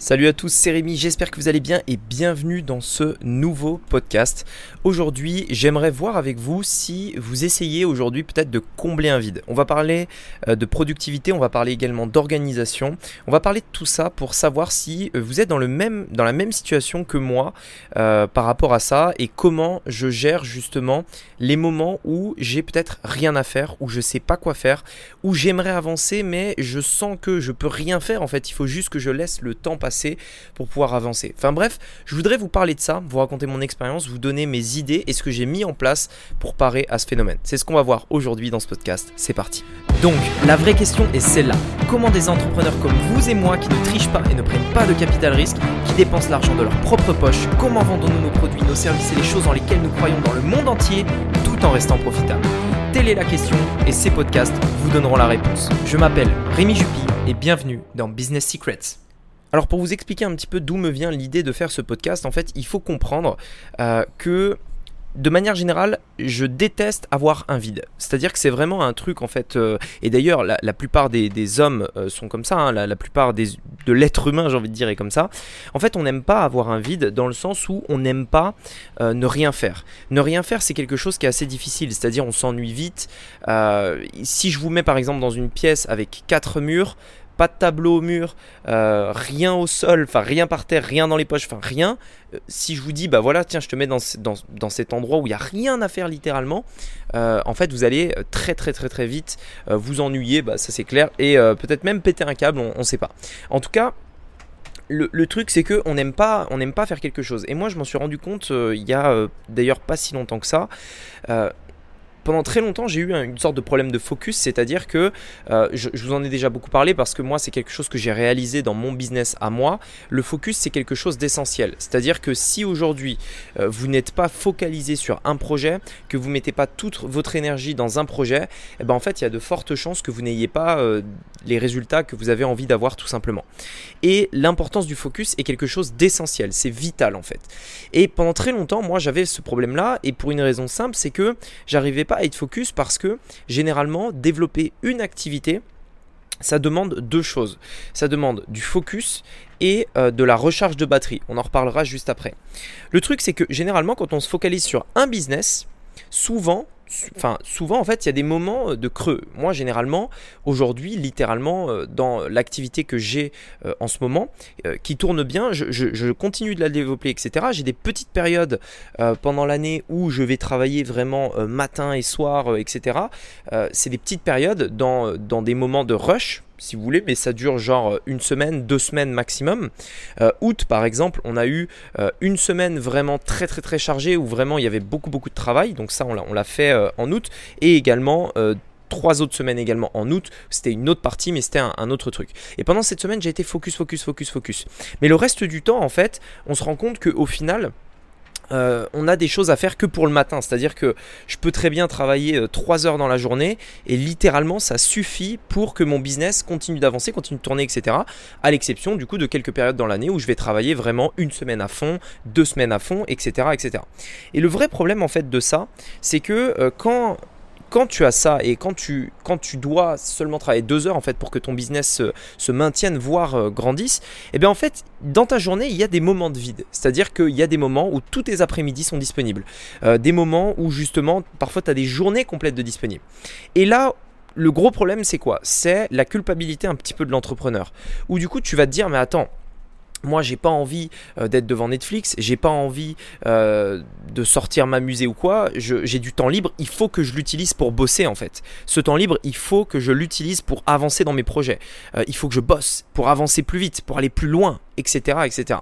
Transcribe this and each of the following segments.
Salut à tous, c'est Rémi, j'espère que vous allez bien et bienvenue dans ce nouveau podcast. Aujourd'hui, j'aimerais voir avec vous si vous essayez aujourd'hui peut-être de combler un vide. On va parler euh, de productivité, on va parler également d'organisation, on va parler de tout ça pour savoir si euh, vous êtes dans, le même, dans la même situation que moi euh, par rapport à ça et comment je gère justement les moments où j'ai peut-être rien à faire, où je sais pas quoi faire, où j'aimerais avancer mais je sens que je peux rien faire en fait, il faut juste que je laisse le temps passer pour pouvoir avancer. Enfin bref, je voudrais vous parler de ça, vous raconter mon expérience, vous donner mes idées et ce que j'ai mis en place pour parer à ce phénomène. C'est ce qu'on va voir aujourd'hui dans ce podcast. C'est parti. Donc, la vraie question est celle-là. Comment des entrepreneurs comme vous et moi qui ne trichent pas et ne prennent pas de capital risque, qui dépensent l'argent de leur propre poche, comment vendons-nous nos produits, nos services et les choses dans lesquelles nous croyons dans le monde entier tout en restant profitables? Telle est la question et ces podcasts vous donneront la réponse. Je m'appelle Rémi Jupy et bienvenue dans Business Secrets. Alors pour vous expliquer un petit peu d'où me vient l'idée de faire ce podcast, en fait, il faut comprendre euh, que de manière générale, je déteste avoir un vide. C'est-à-dire que c'est vraiment un truc en fait. Euh, et d'ailleurs, la, plupart des, hommes euh, sont comme ça. Hein, la, plupart de l'être humain, j'ai envie de dire, est comme ça. En fait, on n'aime pas avoir un vide dans le sens où on n'aime pas ne rien faire. Ne rien faire, c'est quelque chose qui est assez difficile. C'est-à-dire, on s'ennuie vite. si je vous mets par exemple dans une pièce avec quatre murs, pas de tableau au mur, euh, rien au sol, enfin rien par terre, rien dans les poches, enfin rien. Euh, si je vous dis, bah voilà, tiens, je te mets dans, cet endroit où il n'y a rien à faire littéralement, euh, en fait, vous allez très très très très vite vous ennuyer, bah, ça c'est clair, et peut-être même péter un câble, on ne sait pas. En tout cas, le, truc c'est que on n'aime pas on n'aime pas faire quelque chose et moi je m'en suis rendu compte il y a d'ailleurs pas si longtemps que ça pendant très longtemps, j'ai eu une sorte de problème de focus, c'est-à-dire que euh, je, vous en ai déjà beaucoup parlé parce que moi, c'est quelque chose que j'ai réalisé dans mon business à moi. Le focus, c'est quelque chose d'essentiel. C'est-à-dire que si aujourd'hui, euh, vous n'êtes pas focalisé sur un projet, que vous mettez pas toute votre énergie dans un projet, eh ben en fait, il y a de fortes chances que vous n'ayez pas euh, les résultats que vous avez envie d'avoir tout simplement. Et l'importance du focus est quelque chose d'essentiel, c'est vital en fait. Et pendant très longtemps, moi, j'avais ce problème-là et pour une raison simple, c'est que j'arrivais pas à être focus parce que généralement, développer une activité, ça demande deux choses. Ça demande du focus et euh, de la recharge de batterie. On en reparlera juste après. Le truc, c'est que généralement, quand on se focalise sur un business, souvent, enfin souvent en fait il y a des moments euh, de creux. Moi généralement aujourd'hui littéralement euh, dans l'activité que j'ai euh, en ce moment qui tourne bien, je, continue de la développer etc. J'ai des petites périodes pendant l'année où je vais travailler vraiment matin et soir etc. C'est des petites périodes dans, dans des moments de rush si vous voulez, mais ça dure genre euh, une semaine, deux semaines maximum. Euh, août, par exemple, on a eu euh, une semaine vraiment très très très chargée où vraiment il y avait beaucoup beaucoup de travail. Donc ça, on l'a fait en août. Et également trois autres semaines également en août. C'était une autre partie, mais c'était un, un, autre truc. Et pendant cette semaine, j'ai été focus, focus, focus, focus. Mais le reste du temps, en fait, on se rend compte qu'au final, euh, on a des choses à faire que pour le matin. C'est-à-dire que je peux très bien travailler 3 euh, heures dans la journée et littéralement ça suffit pour que mon business continue d'avancer, continue de tourner, etc. À l'exception du coup de quelques périodes dans l'année où je vais travailler vraiment une semaine à fond, deux semaines à fond, etc. etc. Et le vrai problème en fait de ça, c'est que euh, quand quand tu as ça et quand tu, dois seulement travailler deux heures en fait pour que ton business se, maintienne, voire euh, grandisse, eh bien en fait, dans ta journée, il y a des moments de vide. C'est-à-dire qu'il y a des moments où tous tes après-midi sont disponibles. Euh, des moments où justement, parfois, tu as des journées complètes de disponibles. Et là, le gros problème, c'est quoi? C'est la culpabilité un petit peu de l'entrepreneur. Où du coup, tu vas te dire, mais attends, moi j'ai pas envie euh, d'être devant Netflix, j'ai pas envie euh, de sortir m'amuser ou quoi, j'ai du temps libre, il faut que je l'utilise pour bosser en fait. Ce temps libre, il faut que je l'utilise pour avancer dans mes projets. Euh, il faut que je bosse pour avancer plus vite, pour aller plus loin, etc. etc.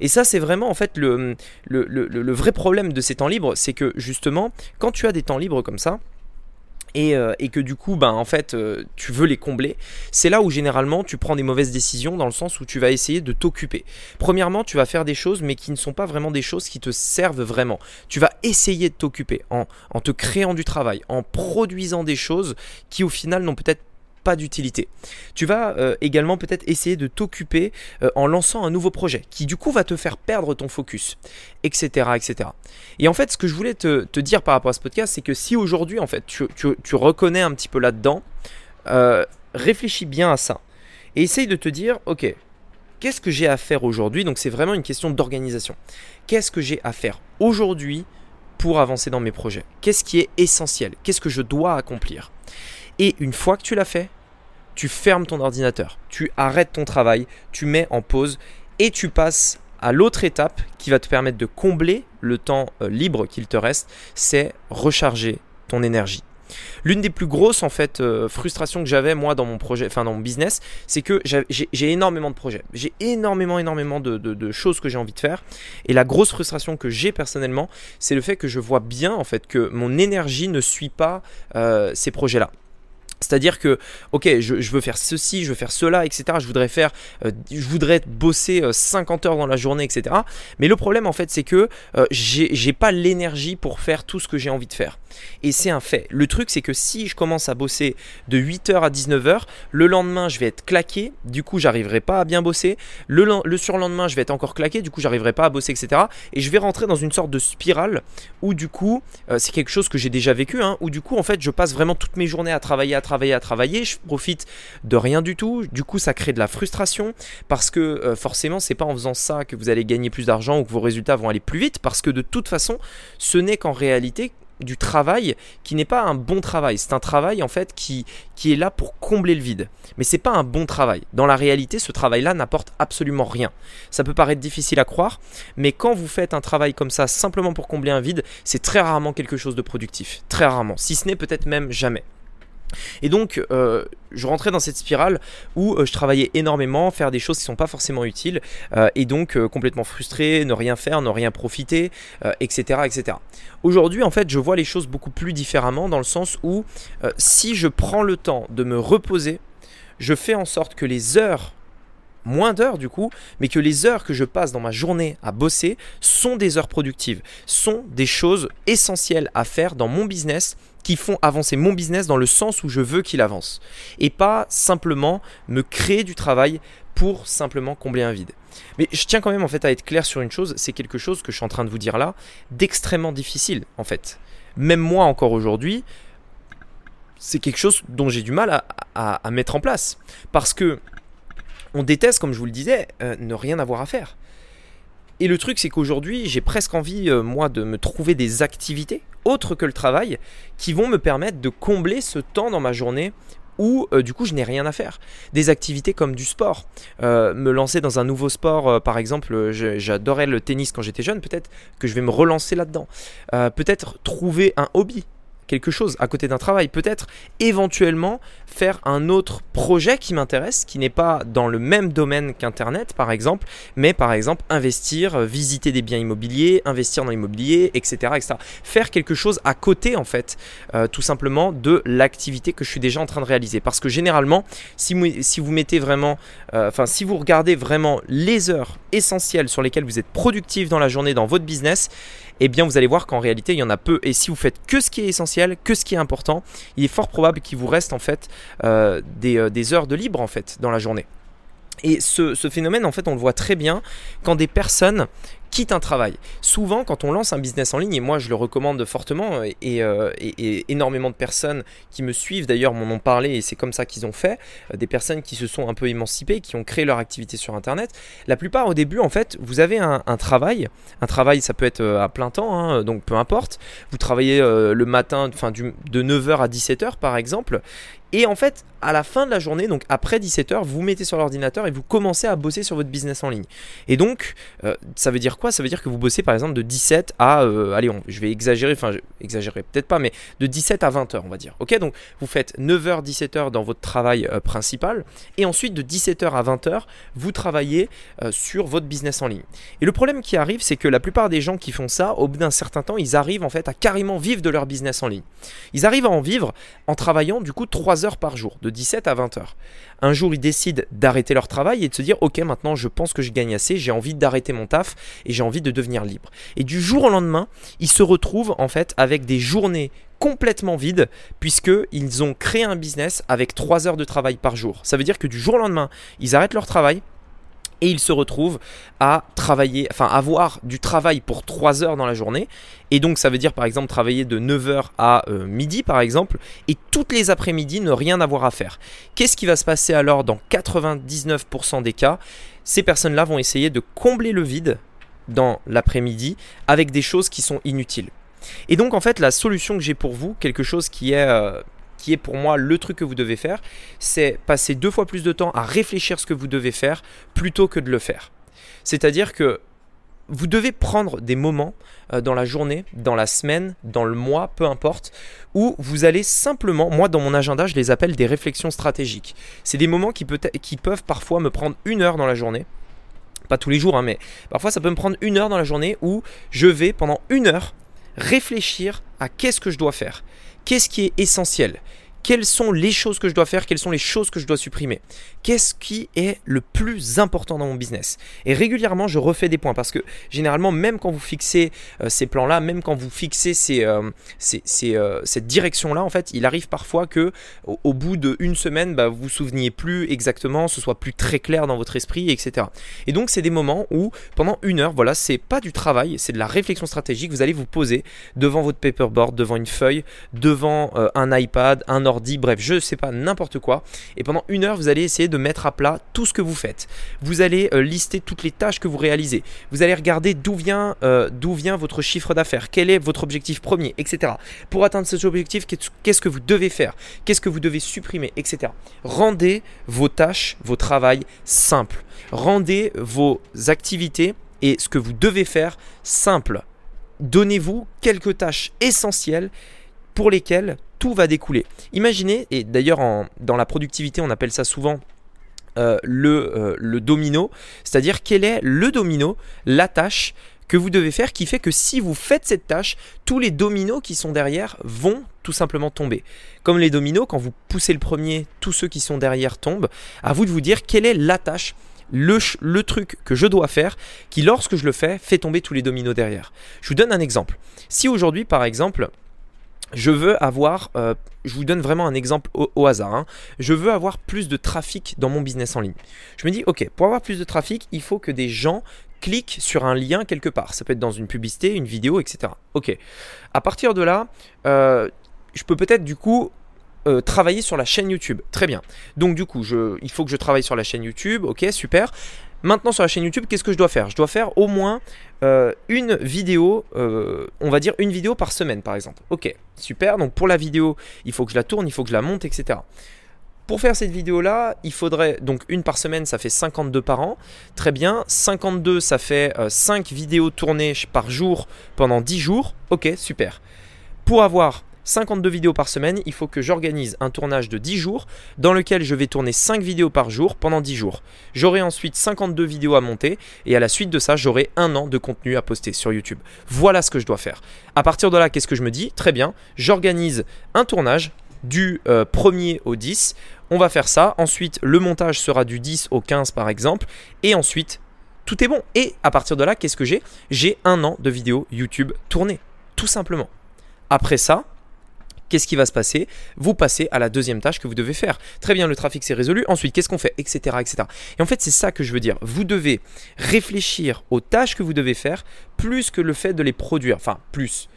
Et ça c'est vraiment en fait le, le, le vrai problème de ces temps libres, c'est que justement quand tu as des temps libres comme ça, euh, et, que du coup, ben, en fait, euh, tu veux les combler, c'est là où généralement tu prends des mauvaises décisions dans le sens où tu vas essayer de t'occuper. Premièrement, tu vas faire des choses, mais qui ne sont pas vraiment des choses qui te servent vraiment. Tu vas essayer de t'occuper en, en te créant du travail, en produisant des choses qui au final n'ont peut-être d'utilité. Tu vas euh, également peut-être essayer de t'occuper euh, en lançant un nouveau projet qui du coup va te faire perdre ton focus, etc. etc. Et en fait, ce que je voulais te, dire par rapport à ce podcast, c'est que si aujourd'hui, en fait, tu, reconnais un petit peu là-dedans, euh, réfléchis bien à ça et essaye de te dire, ok, qu'est-ce que j'ai à faire aujourd'hui? Donc c'est vraiment une question d'organisation. Qu'est-ce que j'ai à faire aujourd'hui pour avancer dans mes projets? Qu'est-ce qui est essentiel? Qu'est-ce que je dois accomplir? Et une fois que tu l'as fait, tu fermes ton ordinateur, tu arrêtes ton travail, tu mets en pause et tu passes à l'autre étape qui va te permettre de combler le temps euh, libre qu'il te reste, c'est recharger ton énergie. L'une des plus grosses euh, frustrations que j'avais moi dans mon projet, enfin dans mon business, c'est que j'ai énormément de projets, j'ai énormément énormément de, choses que j'ai envie de faire, et la grosse frustration que j'ai personnellement, c'est le fait que je vois bien en fait que mon énergie ne suit pas euh, ces projets-là. C'est-à-dire que, ok, je, veux faire ceci, je veux faire cela, etc. Je voudrais faire, euh, je voudrais bosser 50 euh, heures dans la journée, etc. Mais le problème, en fait, c'est que euh, j'ai pas l'énergie pour faire tout ce que j'ai envie de faire. Et c'est un fait. Le truc, c'est que si je commence à bosser de 8h à 19h, le lendemain, je vais être claqué, du coup, j'arriverai pas à bien bosser. Le, le surlendemain, je vais être encore claqué, du coup, j'arriverai pas à bosser, etc. Et je vais rentrer dans une sorte de spirale où, du coup, c'est quelque chose que j'ai déjà vécu, hein, où, du coup, en fait, je passe vraiment toutes mes journées à travailler, à travailler, à travailler, je profite de rien du tout. Du coup, ça crée de la frustration parce que euh, forcément, c'est pas en faisant ça que vous allez gagner plus d'argent ou que vos résultats vont aller plus vite parce que de toute façon, ce n'est qu'en réalité du travail qui n'est pas un bon travail. C'est un travail en fait qui, qui est là pour combler le vide. Mais c'est pas un bon travail. Dans la réalité, ce travail-là n'apporte absolument rien. Ça peut paraître difficile à croire, mais quand vous faites un travail comme ça simplement pour combler un vide, c'est très rarement quelque chose de productif. Très rarement. Si ce n'est peut-être même jamais. Et donc, euh, je rentrais dans cette spirale où euh, je travaillais énormément, faire des choses qui ne sont pas forcément utiles, euh, et donc complètement frustré, ne rien faire, ne rien profiter, etc., etc. Aujourd'hui, en fait, je vois les choses beaucoup plus différemment dans le sens où si je prends le temps de me reposer, je fais en sorte que les heures moins d'heures du coup, mais que les heures que je passe dans ma journée à bosser sont des heures productives, sont des choses essentielles à faire dans mon business qui font avancer mon business dans le sens où je veux qu'il avance. Et pas simplement me créer du travail pour simplement combler un vide. Mais je tiens quand même en fait à être clair sur une chose, c'est quelque chose que je suis en train de vous dire là, d'extrêmement difficile en fait. Même moi encore aujourd'hui, c'est quelque chose dont j'ai du mal à, mettre en place. Parce que on déteste, comme je vous le disais, euh, ne rien avoir à faire. Et le truc, c'est qu'aujourd'hui, j'ai presque envie, euh, moi, de me trouver des activités autres que le travail qui vont me permettre de combler ce temps dans ma journée où euh, du coup je n'ai rien à faire. Des activités comme du sport, me lancer dans un nouveau sport, par exemple, j'adorais le tennis quand j'étais jeune, peut-être que je vais me relancer là-dedans. peut-être trouver un hobby quelque chose à côté d'un travail. Peut-être éventuellement faire un autre projet qui m'intéresse, qui n'est pas dans le même domaine qu'Internet par exemple, mais par exemple investir, euh, visiter des biens immobiliers, investir dans l'immobilier, etc., etc. Faire quelque chose à côté en fait, euh, tout simplement de l'activité que je suis déjà en train de réaliser. Parce que généralement, si vous, mettez vraiment, euh, enfin si vous regardez vraiment les heures essentielles sur lesquelles vous êtes productif dans la journée dans votre business, eh bien vous allez voir qu'en réalité il y en a peu. Et si vous faites que ce qui est essentiel, que ce qui est important, il est fort probable qu'il vous reste en fait euh, des, euh, des heures de libre en fait dans la journée. Et ce, ce, phénomène, en fait, on le voit très bien quand des personnes quitte un travail. Souvent, quand on lance un business en ligne, et moi je le recommande fortement, euh, euh, et, énormément de personnes qui me suivent d'ailleurs m'en ont parlé, et c'est comme ça qu'ils ont fait, euh, des personnes qui se sont un peu émancipées, qui ont créé leur activité sur Internet. La plupart au début, en fait, vous avez un, travail, un travail ça peut être à plein temps, hein, donc peu importe, vous travaillez le matin, enfin de 9h à 17h par exemple, et en fait, à la fin de la journée, donc après 17h, vous mettez sur l'ordinateur et vous commencez à bosser sur votre business en ligne. Et donc, ça veut dire quoi? Ça veut dire que vous bossez par exemple de 17 à, euh, allez, je vais exagérer, enfin, exagérer peut-être pas, mais de 17 à 20 heures, on va dire. Ok, donc vous faites 9h, 17h dans votre travail euh, principal, et ensuite de 17h à 20h, vous travaillez euh, sur votre business en ligne. Et le problème qui arrive, c'est que la plupart des gens qui font ça, au bout d'un certain temps, ils arrivent en fait à carrément vivre de leur business en ligne. Ils arrivent à en vivre en travaillant du coup 3 heures par jour, de 17 à 20 heures. Un jour, ils décident d'arrêter leur travail et de se dire, ok, maintenant je pense que je gagne assez, j'ai envie d'arrêter mon taf et j'ai envie de devenir libre. Et du jour au lendemain, ils se retrouvent en fait avec des journées complètement vides puisqu'ils ont créé un business avec 3 heures de travail par jour. Ça veut dire que du jour au lendemain, ils arrêtent leur travail, et ils se retrouvent à travailler, enfin avoir du travail pour 3 heures dans la journée. Et donc ça veut dire par exemple travailler de 9h à euh, midi par exemple, et toutes les après-midi ne rien avoir à faire. Qu'est-ce qui va se passer alors dans 99% des cas? Ces personnes-là vont essayer de combler le vide dans l'après-midi avec des choses qui sont inutiles. Et donc en fait la solution que j'ai pour vous, quelque chose qui est, euh, qui est pour moi le truc que vous devez faire, c'est passer deux fois plus de temps à réfléchir ce que vous devez faire plutôt que de le faire. C'est-à-dire que vous devez prendre des moments euh, dans la journée, dans la semaine, dans le mois, peu importe, où vous allez simplement, moi dans mon agenda, je les appelle des réflexions stratégiques. C'est des moments qui, peuvent parfois me prendre une heure dans la journée. Pas tous les jours, hein, mais parfois ça peut me prendre une heure dans la journée où je vais pendant une heure réfléchir à qu'est-ce que je dois faire, qu'est-ce qui est essentiel, quelles sont les choses que je dois faire, quelles sont les choses que je dois supprimer. Qu'est-ce qui est le plus important dans mon business? Et régulièrement, je refais des points parce que généralement, même quand vous fixez euh, ces plans-là, même quand vous fixez euh, euh, cette direction-là, en fait, il arrive parfois que au, bout d'une semaine, bah, vous vous souveniez plus exactement, ce soit plus très clair dans votre esprit, etc. Et donc, c'est des moments où pendant une heure, voilà, c'est pas du travail, c'est de la réflexion stratégique. Vous allez vous poser devant votre paperboard, devant une feuille, devant un iPad, un ordinateur dit bref, je sais pas, n'importe quoi. Et pendant une heure, vous allez essayer de mettre à plat tout ce que vous faites. Vous allez euh, lister toutes les tâches que vous réalisez. Vous allez regarder d'où vient, euh, d'où vient votre chiffre d'affaires, quel est votre objectif premier, etc. Pour atteindre cet objectif, qu'est-ce que vous devez faire, qu'est-ce que vous devez supprimer, etc. Rendez vos tâches, vos travail simples. Rendez vos activités et ce que vous devez faire simple. Donnez-vous quelques tâches essentielles pour lesquelles tout va découler. Imaginez, et d'ailleurs dans la productivité on appelle ça souvent euh, le, euh, le domino, c'est-à-dire quel est le domino, la tâche que vous devez faire qui fait que si vous faites cette tâche, tous les dominos qui sont derrière vont tout simplement tomber. Comme les dominos, quand vous poussez le premier, tous ceux qui sont derrière tombent. À vous de vous dire quelle est la tâche, le, le, truc que je dois faire qui, lorsque je le fais, fait tomber tous les dominos derrière. Je vous donne un exemple. Si aujourd'hui, par exemple, je veux avoir, euh, je vous donne vraiment un exemple au, hasard, hein. je veux avoir plus de trafic dans mon business en ligne. Je me dis, ok, pour avoir plus de trafic, il faut que des gens cliquent sur un lien quelque part. Ça peut être dans une publicité, une vidéo, etc. Ok. À partir de là, euh, je peux peut-être du coup euh, travailler sur la chaîne YouTube. Très bien. Donc du coup, je, il faut que je travaille sur la chaîne YouTube. Ok, super. Maintenant sur la chaîne YouTube, qu'est-ce que je dois faire? Je dois faire au moins une vidéo, on va dire une vidéo par semaine par exemple. Ok, super. Donc pour la vidéo, il faut que je la tourne, il faut que je la monte, etc. Pour faire cette vidéo-là, il faudrait donc une par semaine, ça fait 52 par an. Très bien. 52, ça fait 5 euh, vidéos tournées par jour pendant 10 jours. Ok, super. Pour avoir 52 vidéos par semaine, il faut que j'organise un tournage de 10 jours dans lequel je vais tourner 5 vidéos par jour pendant 10 jours. J'aurai ensuite 52 vidéos à monter et à la suite de ça, j'aurai un an de contenu à poster sur YouTube. Voilà ce que je dois faire. À partir de là, qu'est-ce que je me dis? Très bien, j'organise un tournage du 1er euh, au 10. On va faire ça. Ensuite, le montage sera du 10 au 15 par exemple. Et ensuite, tout est bon. Et à partir de là, qu'est-ce que j'ai? J'ai un an de vidéos YouTube tournées. Tout simplement. Après ça, Qu'est-ce qui va se passer? Vous passez à la deuxième tâche que vous devez faire. Très bien, le trafic s'est résolu. Ensuite, qu'est-ce qu'on fait? Etc. etc. Et en fait, c'est ça que je veux dire. Vous devez réfléchir aux tâches que vous devez faire plus que le fait de les produire. Enfin, plus.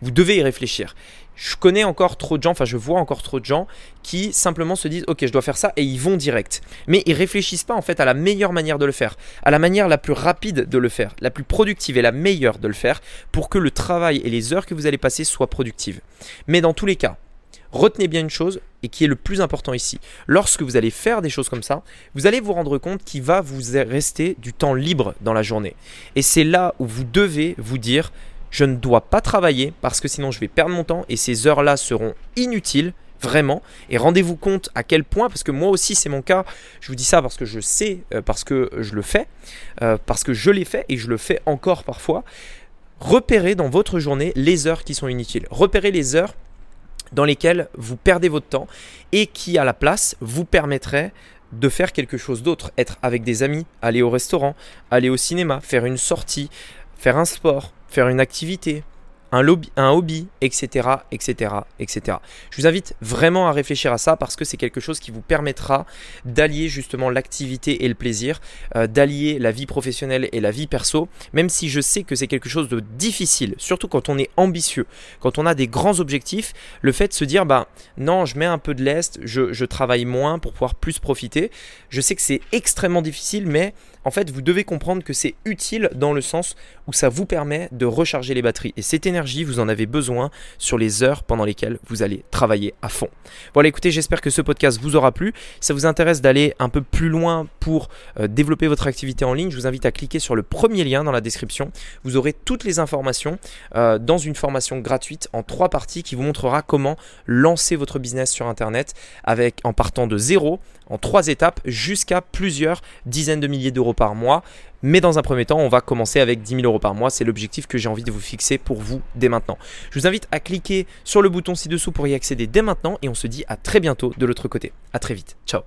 Vous devez y réfléchir je connais encore trop de gens, enfin je vois encore trop de gens qui simplement se disent ok je dois faire ça et ils vont direct. Mais ils réfléchissent pas en fait à la meilleure manière de le faire, à la manière la plus rapide de le faire, la plus productive et la meilleure de le faire pour que le travail et les heures que vous allez passer soient productives. Mais dans tous les cas, retenez bien une chose et qui est le plus important ici. Lorsque vous allez faire des choses comme ça, vous allez vous rendre compte qu'il va vous rester du temps libre dans la journée. Et c'est là où vous devez vous dire je ne dois pas travailler parce que sinon je vais perdre mon temps et ces heures-là seront inutiles vraiment. Et rendez-vous compte à quel point, parce que moi aussi c'est mon cas, je vous dis ça parce que je sais, euh, parce que je le fais, euh, parce que je l'ai fait et je le fais encore parfois. Repérez dans votre journée les heures qui sont inutiles. Repérez les heures dans lesquelles vous perdez votre temps et qui à la place vous permettraient de faire quelque chose d'autre, être avec des amis, aller au restaurant, aller au cinéma, faire une sortie, faire un sport, faire une activité, un, hobby, etc., etc., etc. Je vous invite vraiment à réfléchir à ça parce que c'est quelque chose qui vous permettra d'allier justement l'activité et le plaisir, euh, d'allier la vie professionnelle et la vie perso, même si je sais que c'est quelque chose de difficile, surtout quand on est ambitieux, quand on a des grands objectifs, le fait de se dire, bah non, je mets un peu de lest, je travaille moins pour pouvoir plus profiter, je sais que c'est extrêmement difficile, mais En fait, vous devez comprendre que c'est utile dans le sens où ça vous permet de recharger les batteries. Et cette énergie, vous en avez besoin sur les heures pendant lesquelles vous allez travailler à fond. Voilà, écoutez, j'espère que ce podcast vous aura plu. Si ça vous intéresse d'aller un peu plus loin pour euh, développer votre activité en ligne, je vous invite à cliquer sur le premier lien dans la description. Vous aurez toutes les informations euh, dans une formation gratuite en trois parties qui vous montrera comment lancer votre business sur Internet avec, en partant de zéro, en trois étapes, jusqu'à plusieurs dizaines de milliers d'euros par mois. Mais dans un premier temps, on va commencer avec 10 000 euros par mois. C'est l'objectif que j'ai envie de vous fixer pour vous dès maintenant. Je vous invite à cliquer sur le bouton ci-dessous pour y accéder dès maintenant et on se dit à très bientôt de l'autre côté. À très vite. Ciao